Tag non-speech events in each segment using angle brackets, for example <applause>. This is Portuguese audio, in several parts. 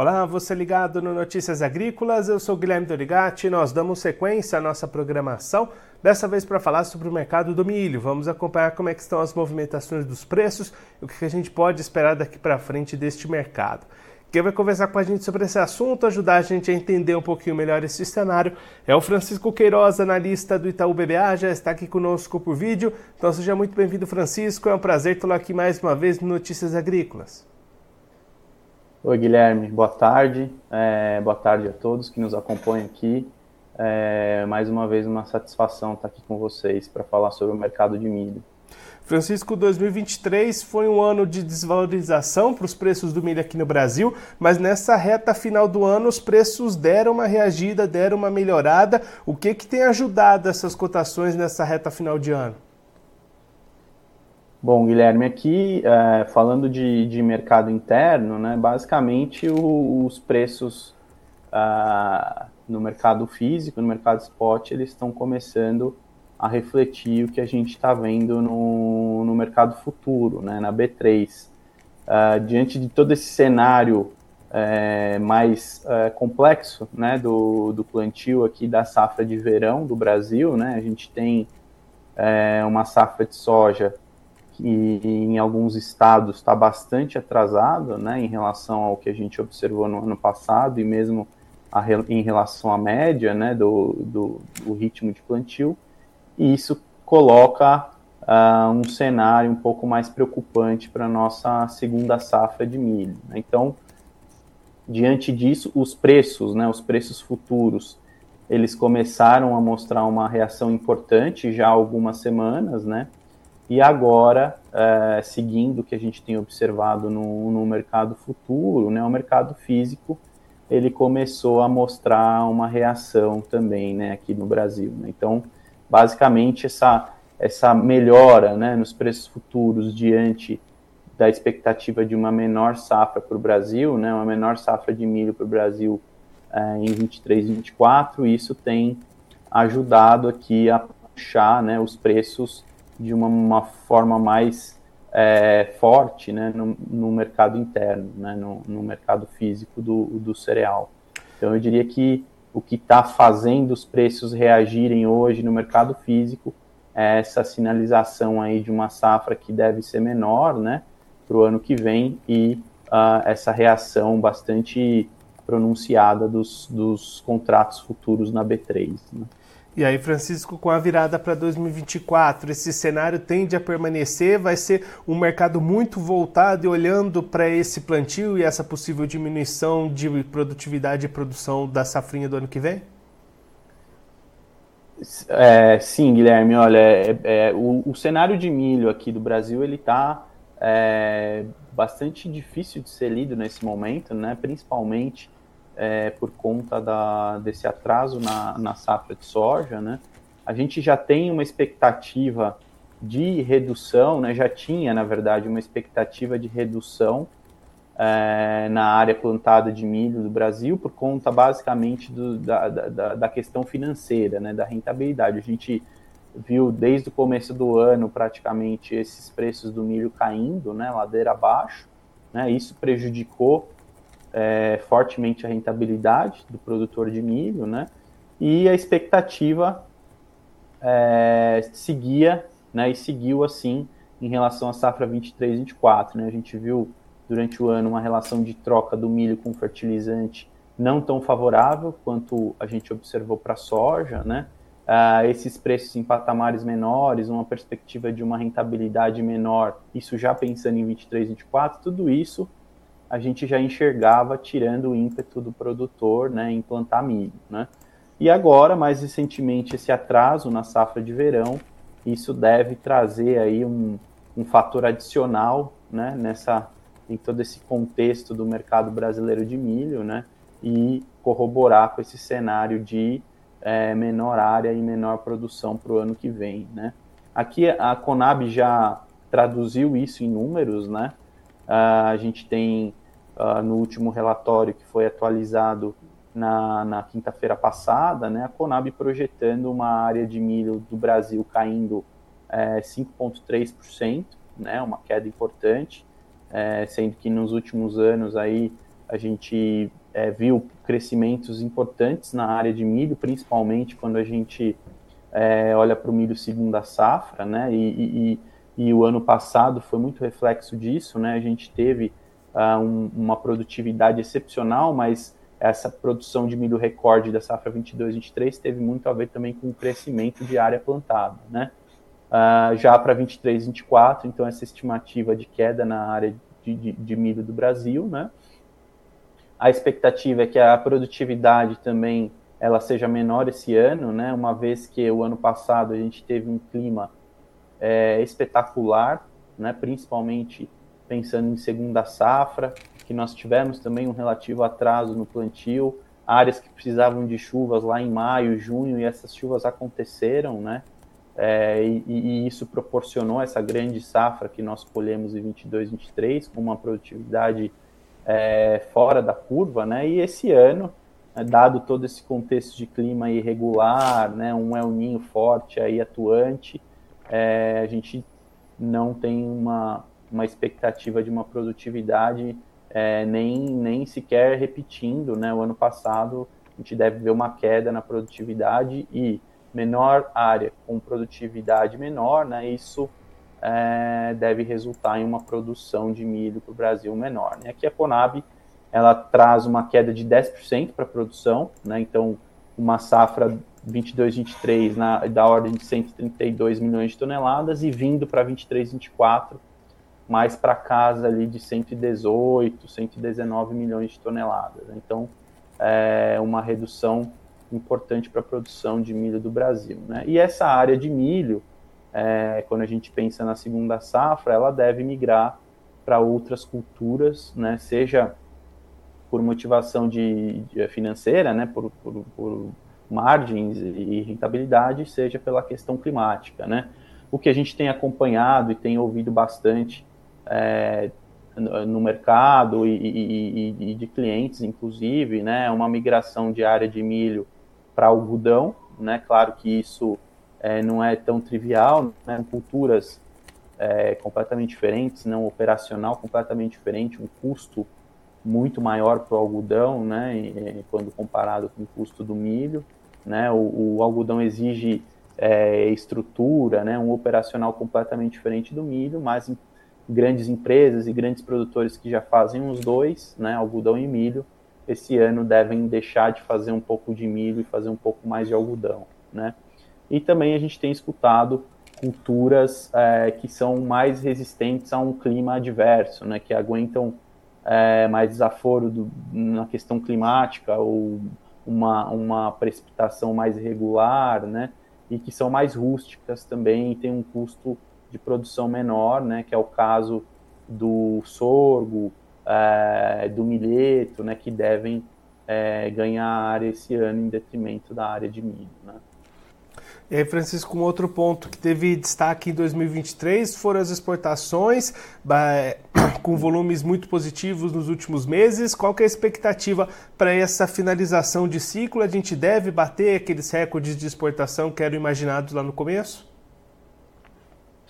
Olá, você ligado no Notícias Agrícolas, eu sou Guilherme Dorigati e nós damos sequência à nossa programação, dessa vez para falar sobre o mercado do milho. Vamos acompanhar como é que estão as movimentações dos preços e o que a gente pode esperar daqui para frente deste mercado. Quem vai conversar com a gente sobre esse assunto, ajudar a gente a entender um pouquinho melhor esse cenário, é o Francisco Queiroz, analista do Itaú BBA, já está aqui conosco por vídeo. Então seja muito bem-vindo, Francisco. É um prazer tê-lo aqui mais uma vez no Notícias Agrícolas. Oi, Guilherme, boa tarde. É, boa tarde a todos que nos acompanham aqui. É, mais uma vez, uma satisfação estar aqui com vocês para falar sobre o mercado de milho. Francisco, 2023 foi um ano de desvalorização para os preços do milho aqui no Brasil, mas nessa reta final do ano os preços deram uma reagida, deram uma melhorada. O que, que tem ajudado essas cotações nessa reta final de ano? Bom, Guilherme, aqui é, falando de, de, mercado interno, né, basicamente o, os preços uh, no mercado físico, no mercado spot, eles estão começando a refletir o que a gente está vendo no, no mercado futuro, né, na B3. Uh, ah, diante de todo esse cenário é, mais é, complexo né, do, do plantio aqui da safra de verão do Brasil, né, a gente tem é, uma safra de soja que em alguns estados está bastante atrasado né, em relação ao que a gente observou no ano passado e mesmo a, em relação à média né, do, do, do, ritmo de plantio, e isso coloca uh, um cenário um pouco mais preocupante para a nossa segunda safra de milho. Né? Então, diante disso, os preços, né, os preços futuros, eles começaram a mostrar uma reação importante já há algumas semanas, né? E agora, é, seguindo o que a gente tem observado no, no mercado futuro, né, o mercado físico, ele começou a mostrar uma reação também né, aqui no Brasil. Né? Então, basicamente, essa, essa melhora né, nos preços futuros diante da expectativa de uma menor safra para o Brasil, né, uma menor safra de milho para o Brasil é, em 23 e 24, isso tem ajudado aqui a puxar né, os preços de uma, uma forma mais é, forte né, no, no, mercado interno, né, no, no, mercado físico do, do cereal. Então, eu diria que o que está fazendo os preços reagirem hoje no mercado físico é essa sinalização aí de uma safra que deve ser menor né, para o ano que vem e uh, essa reação bastante pronunciada dos, dos contratos futuros na B3. Né. E aí, Francisco, com a virada para 2024, esse cenário tende a permanecer? Vai ser um mercado muito voltado e olhando para esse plantio e essa possível diminuição de produtividade e produção da safrinha do ano que vem? É, sim, Guilherme. Olha, é, é, o, o, cenário de milho aqui do Brasil ele está é, bastante difícil de ser lido nesse momento, né? Principalmente é, por conta da, desse atraso na, na safra de soja, né? A gente já tem uma expectativa de redução, né? Já tinha, na verdade, uma expectativa de redução é, na área plantada de milho do Brasil por conta basicamente do, da, da, da, questão financeira, né? Da rentabilidade. A gente viu desde o começo do ano praticamente esses preços do milho caindo, né? Ladeira abaixo, né? Isso prejudicou é, fortemente a rentabilidade do produtor de milho, né? E a expectativa é, seguia, né? E seguiu assim em relação à safra 23-24, né? A gente viu durante o ano uma relação de troca do milho com fertilizante não tão favorável quanto a gente observou para a soja, né? Uh, esses preços em patamares menores, uma perspectiva de uma rentabilidade menor, isso já pensando em 23, 24, tudo isso a gente já enxergava tirando o ímpeto do produtor né, em plantar milho. Né? E agora, mais recentemente, esse atraso na safra de verão, isso deve trazer aí um, um fator adicional né, nessa, em todo esse contexto do mercado brasileiro de milho, né, e corroborar com esse cenário de é, menor área e menor produção para o ano que vem. Né. Aqui a Conab já traduziu isso em números, né, uh, a gente tem uh, no último relatório que foi atualizado na, na quinta-feira passada, né, a Conab projetando uma área de milho do Brasil caindo é, 5,3%, né, uma queda importante, é, sendo que nos últimos anos aí a gente é, viu crescimentos importantes na área de milho, principalmente quando a gente olha para o milho segunda safra, né? E, e, e, o ano passado foi muito reflexo disso, né? A gente teve uh, um, uma produtividade excepcional, mas essa produção de milho recorde da safra 22-23 teve muito a ver também com o crescimento de área plantada, né? Uh, já para 23-24, então essa estimativa de queda na área de, de, de milho do Brasil, né? A expectativa é que a produtividade também ela seja menor esse ano, né? Uma vez que o ano passado a gente teve um clima é, espetacular, né? Principalmente pensando em segunda safra, que nós tivemos também um relativo atraso no plantio, áreas que precisavam de chuvas lá em maio, junho e essas chuvas aconteceram, né? É, e, e, isso proporcionou essa grande safra que nós colhemos em 22, 23 com uma produtividade é, fora da curva, né? E esse ano, né, dado todo esse contexto de clima irregular, né, um El Ninho forte aí atuante, é, a gente não tem uma, uma expectativa de uma produtividade é, nem, nem sequer repetindo, né? O ano passado a gente deve ver uma queda na produtividade e menor área com produtividade menor, né? Isso é, deve resultar em uma produção de milho para o Brasil menor. Né? Aqui a Conab ela traz uma queda de 10% para a produção, né? então uma safra 22-23 da ordem de 132 milhões de toneladas e vindo para 23-24 mais para casa ali de 118, 119 milhões de toneladas. Então é uma redução importante para a produção de milho do Brasil. Né? E essa área de milho é, quando a gente pensa na segunda safra, ela deve migrar para outras culturas, né, seja por motivação de, de financeira, né, por, por, por, margens e rentabilidade, seja pela questão climática. Né. O que a gente tem acompanhado e tem ouvido bastante é, no mercado e, e, e, de clientes, inclusive, né, uma migração de área de milho para algodão. Né, claro que isso é, não é tão trivial, né? culturas é, completamente diferentes, não operacional completamente diferente, um custo muito maior para o algodão, né, e, quando comparado com o custo do milho, né, o, o algodão exige é, estrutura, né, um operacional completamente diferente do milho, mas grandes empresas e grandes produtores que já fazem os dois, né, algodão e milho, esse ano devem deixar de fazer um pouco de milho e fazer um pouco mais de algodão, né. E também a gente tem escutado culturas é, que são mais resistentes a um clima adverso, né, que aguentam é, mais desaforo do, na questão climática ou uma, uma precipitação mais irregular, né, e que são mais rústicas também e têm um custo de produção menor, né, que é o caso do sorgo, é, do milheto, né, que devem é, ganhar área esse ano em detrimento da área de milho. Né. E aí, Francisco, um outro ponto que teve destaque em 2023 foram as exportações, <coughs> com volumes muito positivos nos últimos meses. Qual que é a expectativa para essa finalização de ciclo? A gente deve bater aqueles recordes de exportação que eram imaginados lá no começo?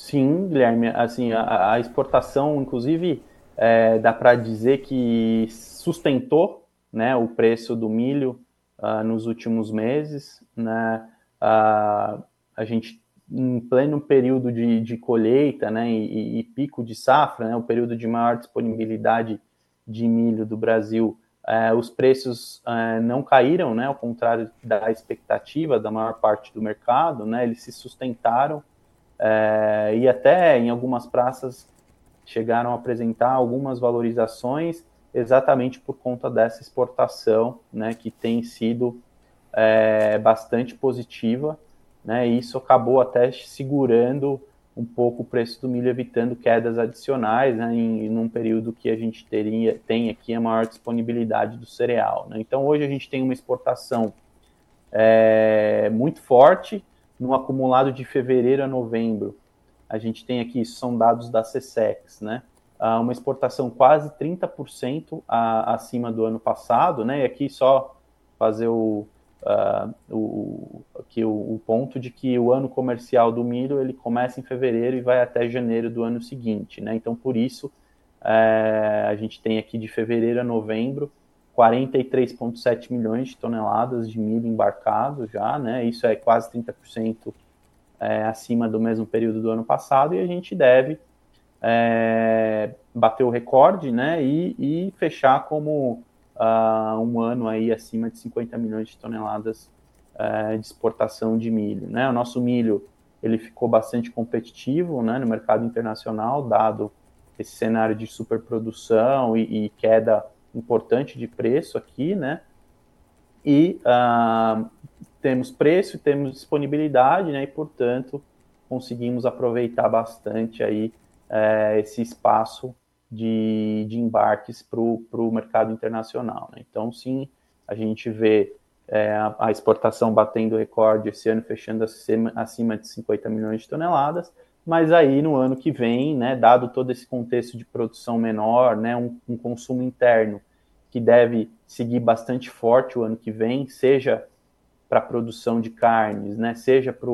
Sim, Guilherme. Assim, a, a exportação, inclusive, é, dá para dizer que sustentou né, o preço do milho uh, nos últimos meses, né? a, a gente em pleno período de, de colheita, né, e, e, pico de safra, né, o período de maior disponibilidade de milho do Brasil, é, os preços é, não caíram, né, ao contrário da expectativa da maior parte do mercado, né, eles se sustentaram é, e até em algumas praças chegaram a apresentar algumas valorizações exatamente por conta dessa exportação, né, que tem sido é, bastante positiva, né? E isso acabou até segurando um pouco o preço do milho, evitando quedas adicionais, né? Em, em um período que a gente teria, tem aqui a maior disponibilidade do cereal. Né? Então hoje a gente tem uma exportação é, muito forte no acumulado de fevereiro a novembro. A gente tem aqui, isso são dados da CSEX, né? uma exportação quase 30% a, acima do ano passado, né? E aqui só fazer o, uh, o, que o, o, ponto de que o ano comercial do milho ele começa em fevereiro e vai até janeiro do ano seguinte, né? Então, por isso, é, a gente tem aqui de fevereiro a novembro 43,7 milhões de toneladas de milho embarcado já, né? Isso é quase 30% é, acima do mesmo período do ano passado e a gente deve é, bater o recorde, né? E, e fechar como uh, um ano aí acima de 50 milhões de toneladas uh, de exportação de milho, né? O nosso milho ele ficou bastante competitivo, né? No mercado internacional, dado esse cenário de superprodução e, e queda importante de preço aqui, né? E uh, temos preço, temos disponibilidade, né? E portanto conseguimos aproveitar bastante aí uh, esse espaço de, de embarques para o mercado internacional. Né? Então, sim, a gente vê a, a, exportação batendo recorde esse ano, fechando acima, acima de 50 milhões de toneladas, mas aí no ano que vem, né, dado todo esse contexto de produção menor, né, um, um consumo interno que deve seguir bastante forte o ano que vem, seja para a produção de carnes, né, seja para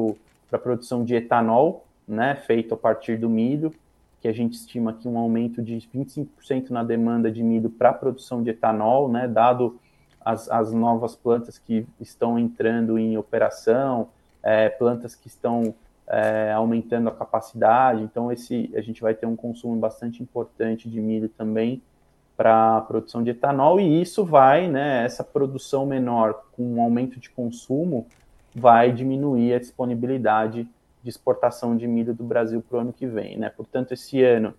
a produção de etanol, né, feito a partir do milho, que a gente estima aqui um aumento de 25% na demanda de milho para a produção de etanol, né, dado as, as novas plantas que estão entrando em operação, é, plantas que estão é, aumentando a capacidade. Então, esse, a gente vai ter um consumo bastante importante de milho também para a produção de etanol, e isso vai, né, essa produção menor com um aumento de consumo, vai diminuir a disponibilidade de exportação de milho do Brasil para o ano que vem. Né? Portanto, esse ano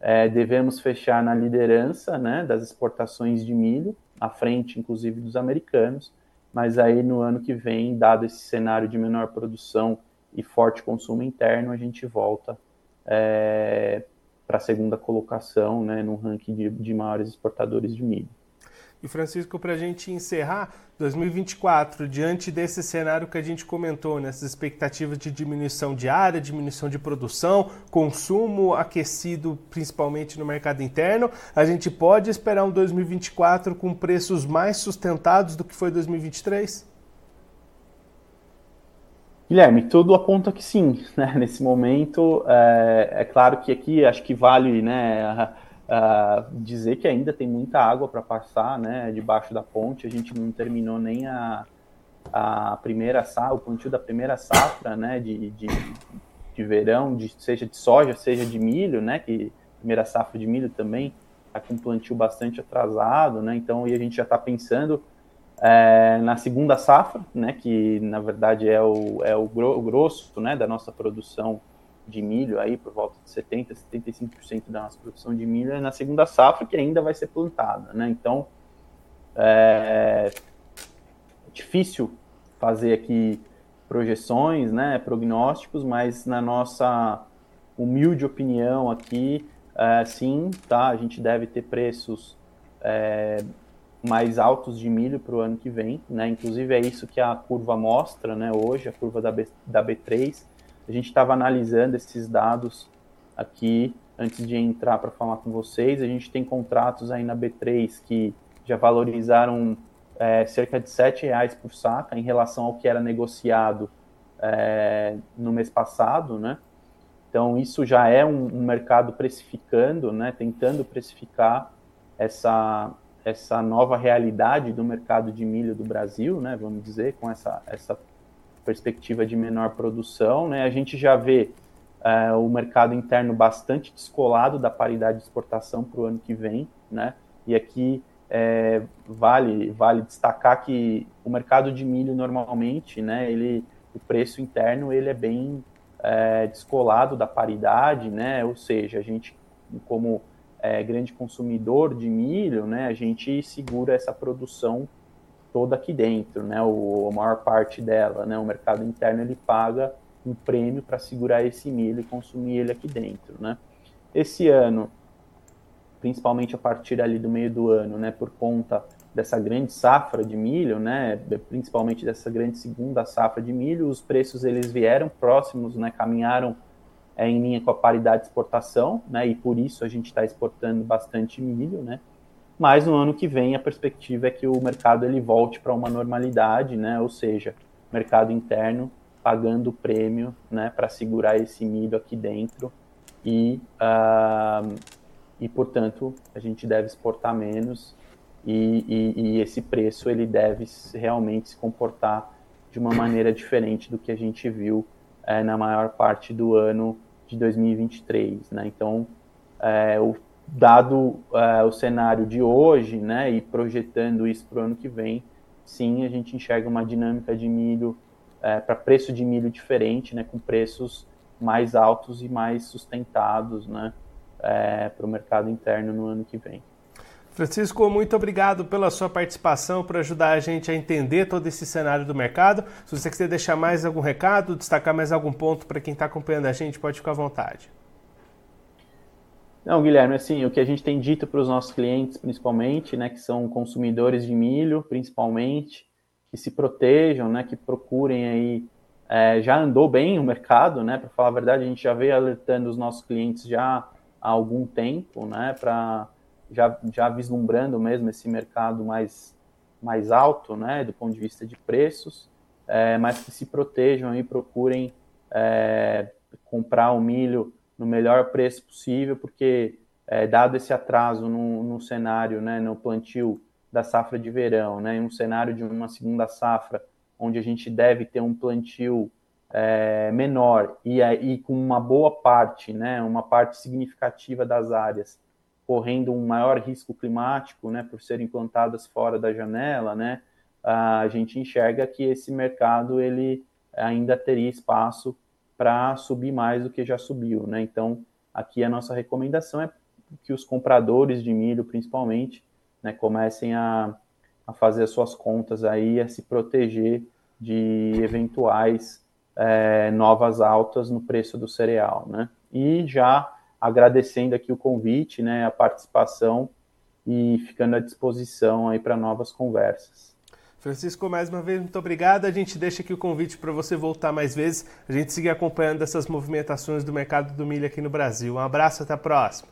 é, devemos fechar na liderança né, das exportações de milho, à frente, inclusive, dos americanos, mas aí no ano que vem, dado esse cenário de menor produção e forte consumo interno, a gente volta é, para a segunda colocação né, no ranking de, de maiores exportadores de milho. E Francisco, para a gente encerrar, 2024, diante desse cenário que a gente comentou, nessas expectativas de diminuição de área, diminuição de produção, consumo aquecido principalmente no mercado interno, a gente pode esperar um 2024 com preços mais sustentados do que foi 2023? Guilherme, tudo aponta que sim. <laughs> Né? Nesse momento, é, é claro que aqui acho que vale né, Uh, dizer que ainda tem muita água para passar, né, debaixo da ponte. A gente não terminou nem a, a primeira safra, o plantio da primeira safra, né, de, de, de verão, de, seja de soja, seja de milho, né, que primeira safra de milho também está com um plantio bastante atrasado, né, então e a gente já está pensando é, na segunda safra, né, que na verdade é o, é o, gro, o grosso, né, da nossa produção de milho aí por volta de 70, 75% da nossa produção de milho é na segunda safra que ainda vai ser plantada, né? Então é difícil fazer aqui projeções, né, prognósticos, mas na nossa humilde opinião aqui, é, sim, tá? A gente deve ter preços é, mais altos de milho para o ano que vem, né? Inclusive é isso que a curva mostra, né? Hoje a curva da, B, da B3 a gente estava analisando esses dados aqui antes de entrar para falar com vocês. A gente tem contratos aí na B3 que já valorizaram é, cerca de R$ reais por saca em relação ao que era negociado é, no mês passado, né? Então isso já é um, um, mercado precificando, né? Tentando precificar essa essa nova realidade do mercado de milho do Brasil, né? Vamos dizer com essa essa perspectiva de menor produção, né? A gente já vê uh, o mercado interno bastante descolado da paridade de exportação para o ano que vem, né? E aqui é, vale vale destacar que o mercado de milho normalmente, né? Ele o preço interno ele é bem é, descolado da paridade, né? Ou seja, a gente como é, grande consumidor de milho, né? A gente segura essa produção toda aqui dentro, né? O, a maior parte dela, né? O mercado interno ele paga um prêmio para segurar esse milho e consumir ele aqui dentro, né? Esse ano, principalmente a partir ali do meio do ano, né? Por conta dessa grande safra de milho, né? Principalmente dessa grande segunda safra de milho, os preços eles vieram próximos, né? Caminharam é, em linha com a paridade de exportação, né? E por isso a gente está exportando bastante milho, né? mas no ano que vem a perspectiva é que o mercado ele volte para uma normalidade, né? Ou seja, mercado interno pagando o prêmio, né, para segurar esse milho aqui dentro e uh, e portanto a gente deve exportar menos e, e, e esse preço ele deve realmente se comportar de uma maneira diferente do que a gente viu é, na maior parte do ano de 2023, né? Então, é, o, dado é, o cenário de hoje, né, e projetando isso para o ano que vem, sim, a gente enxerga uma dinâmica de milho é, para preço de milho diferente, né, com preços mais altos e mais sustentados, né, é, para o mercado interno no ano que vem. Francisco, muito obrigado pela sua participação, por ajudar a gente a entender todo esse cenário do mercado. Se você quiser deixar mais algum recado, destacar mais algum ponto para quem está acompanhando a gente, pode ficar à vontade. Não, Guilherme, assim, o que a gente tem dito para os nossos clientes, principalmente, né, que são consumidores de milho, principalmente, que se protejam, né, que procurem aí, é, já andou bem o mercado, né, para falar a verdade, a gente já veio alertando os nossos clientes já há algum tempo, né, para já, já vislumbrando mesmo esse mercado mais, mais alto, né, do ponto de vista de preços, é, mas que se protejam e procurem é, comprar o milho no melhor preço possível, porque é, dado esse atraso no, no cenário, né, no plantio da safra de verão, né, em um cenário de uma segunda safra, onde a gente deve ter um plantio é, menor e, e com uma boa parte, né, uma parte significativa das áreas correndo um maior risco climático, né, por serem plantadas fora da janela, né, a gente enxerga que esse mercado ele ainda teria espaço para subir mais do que já subiu, né? Então, aqui a nossa recomendação é que os compradores de milho, principalmente, né, comecem a, a fazer as suas contas aí, a se proteger de eventuais é, novas altas no preço do cereal, né? E já agradecendo aqui o convite, né, a participação e ficando à disposição aí para novas conversas. Francisco, mais uma vez, muito obrigado. A gente deixa aqui o convite para você voltar mais vezes, a gente seguir acompanhando essas movimentações do mercado do milho aqui no Brasil. Um abraço, até a próxima.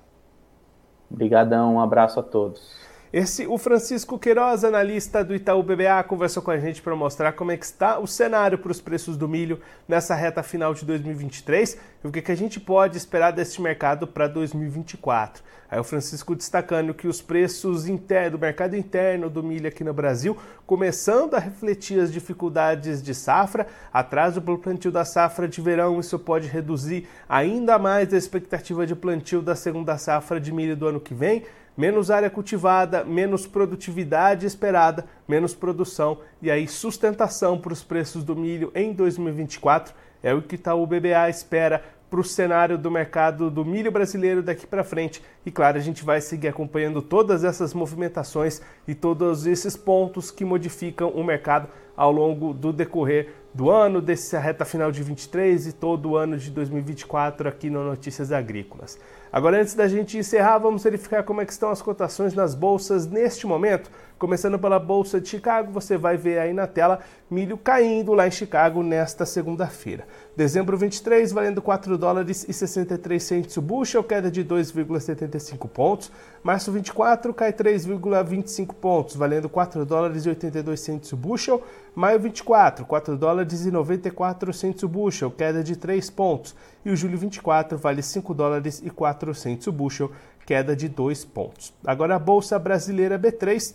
Obrigadão, um abraço a todos. Esse, o Francisco Queiroz, analista do Itaú BBA, conversou com a gente para mostrar como é que está o cenário para os preços do milho nessa reta final de 2023 e o que, que a gente pode esperar deste mercado para 2024. Aí o Francisco destacando que os preços do mercado interno do milho aqui no Brasil começando a refletir as dificuldades de safra, atraso para o plantio da safra de verão, isso pode reduzir ainda mais a expectativa de plantio da segunda safra de milho do ano que vem menos área cultivada, menos produtividade esperada, menos produção e aí sustentação para os preços do milho em 2024 é o que o BBA espera para o cenário do mercado do milho brasileiro daqui para frente. E claro, a gente vai seguir acompanhando todas essas movimentações e todos esses pontos que modificam o mercado ao longo do decorrer do ano, dessa reta final de 23 e todo o ano de 2024 aqui no Notícias Agrícolas. Agora, antes da gente encerrar, vamos verificar como é que estão as cotações nas bolsas neste momento. Começando pela Bolsa de Chicago, você vai ver aí na tela milho caindo lá em Chicago nesta segunda-feira. Dezembro 23, valendo 4 dólares e 63 centos o bushel, queda de 2,75 pontos. Março 24 cai 3,25 pontos, valendo 4 dólares e 82 centos o bushel. Maio 24, 4 dólares e 94 centos o bushel, queda de 3 pontos. E o julho 24 vale 5 dólares e 4 centos o bushel, queda de 2 pontos. Agora a Bolsa Brasileira B3,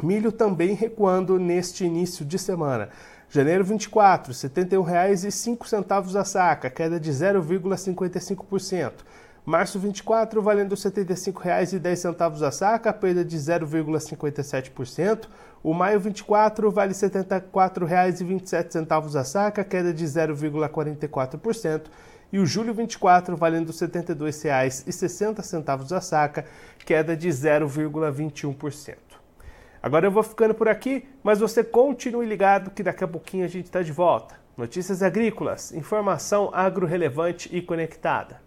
milho também recuando neste início de semana. Janeiro 24, R$ 71,05 a saca, queda de 0,55%. Março 24, valendo R$ 75,10 a saca, perda de 0,57%. O maio 24 vale R$ 74,27 a saca, queda de 0,44%. E o julho 24 valendo R$ 72,60 a saca, queda de 0,21%. Agora eu vou ficando por aqui, mas você continue ligado que daqui a pouquinho a gente está de volta. Notícias agrícolas, informação agro relevante e conectada.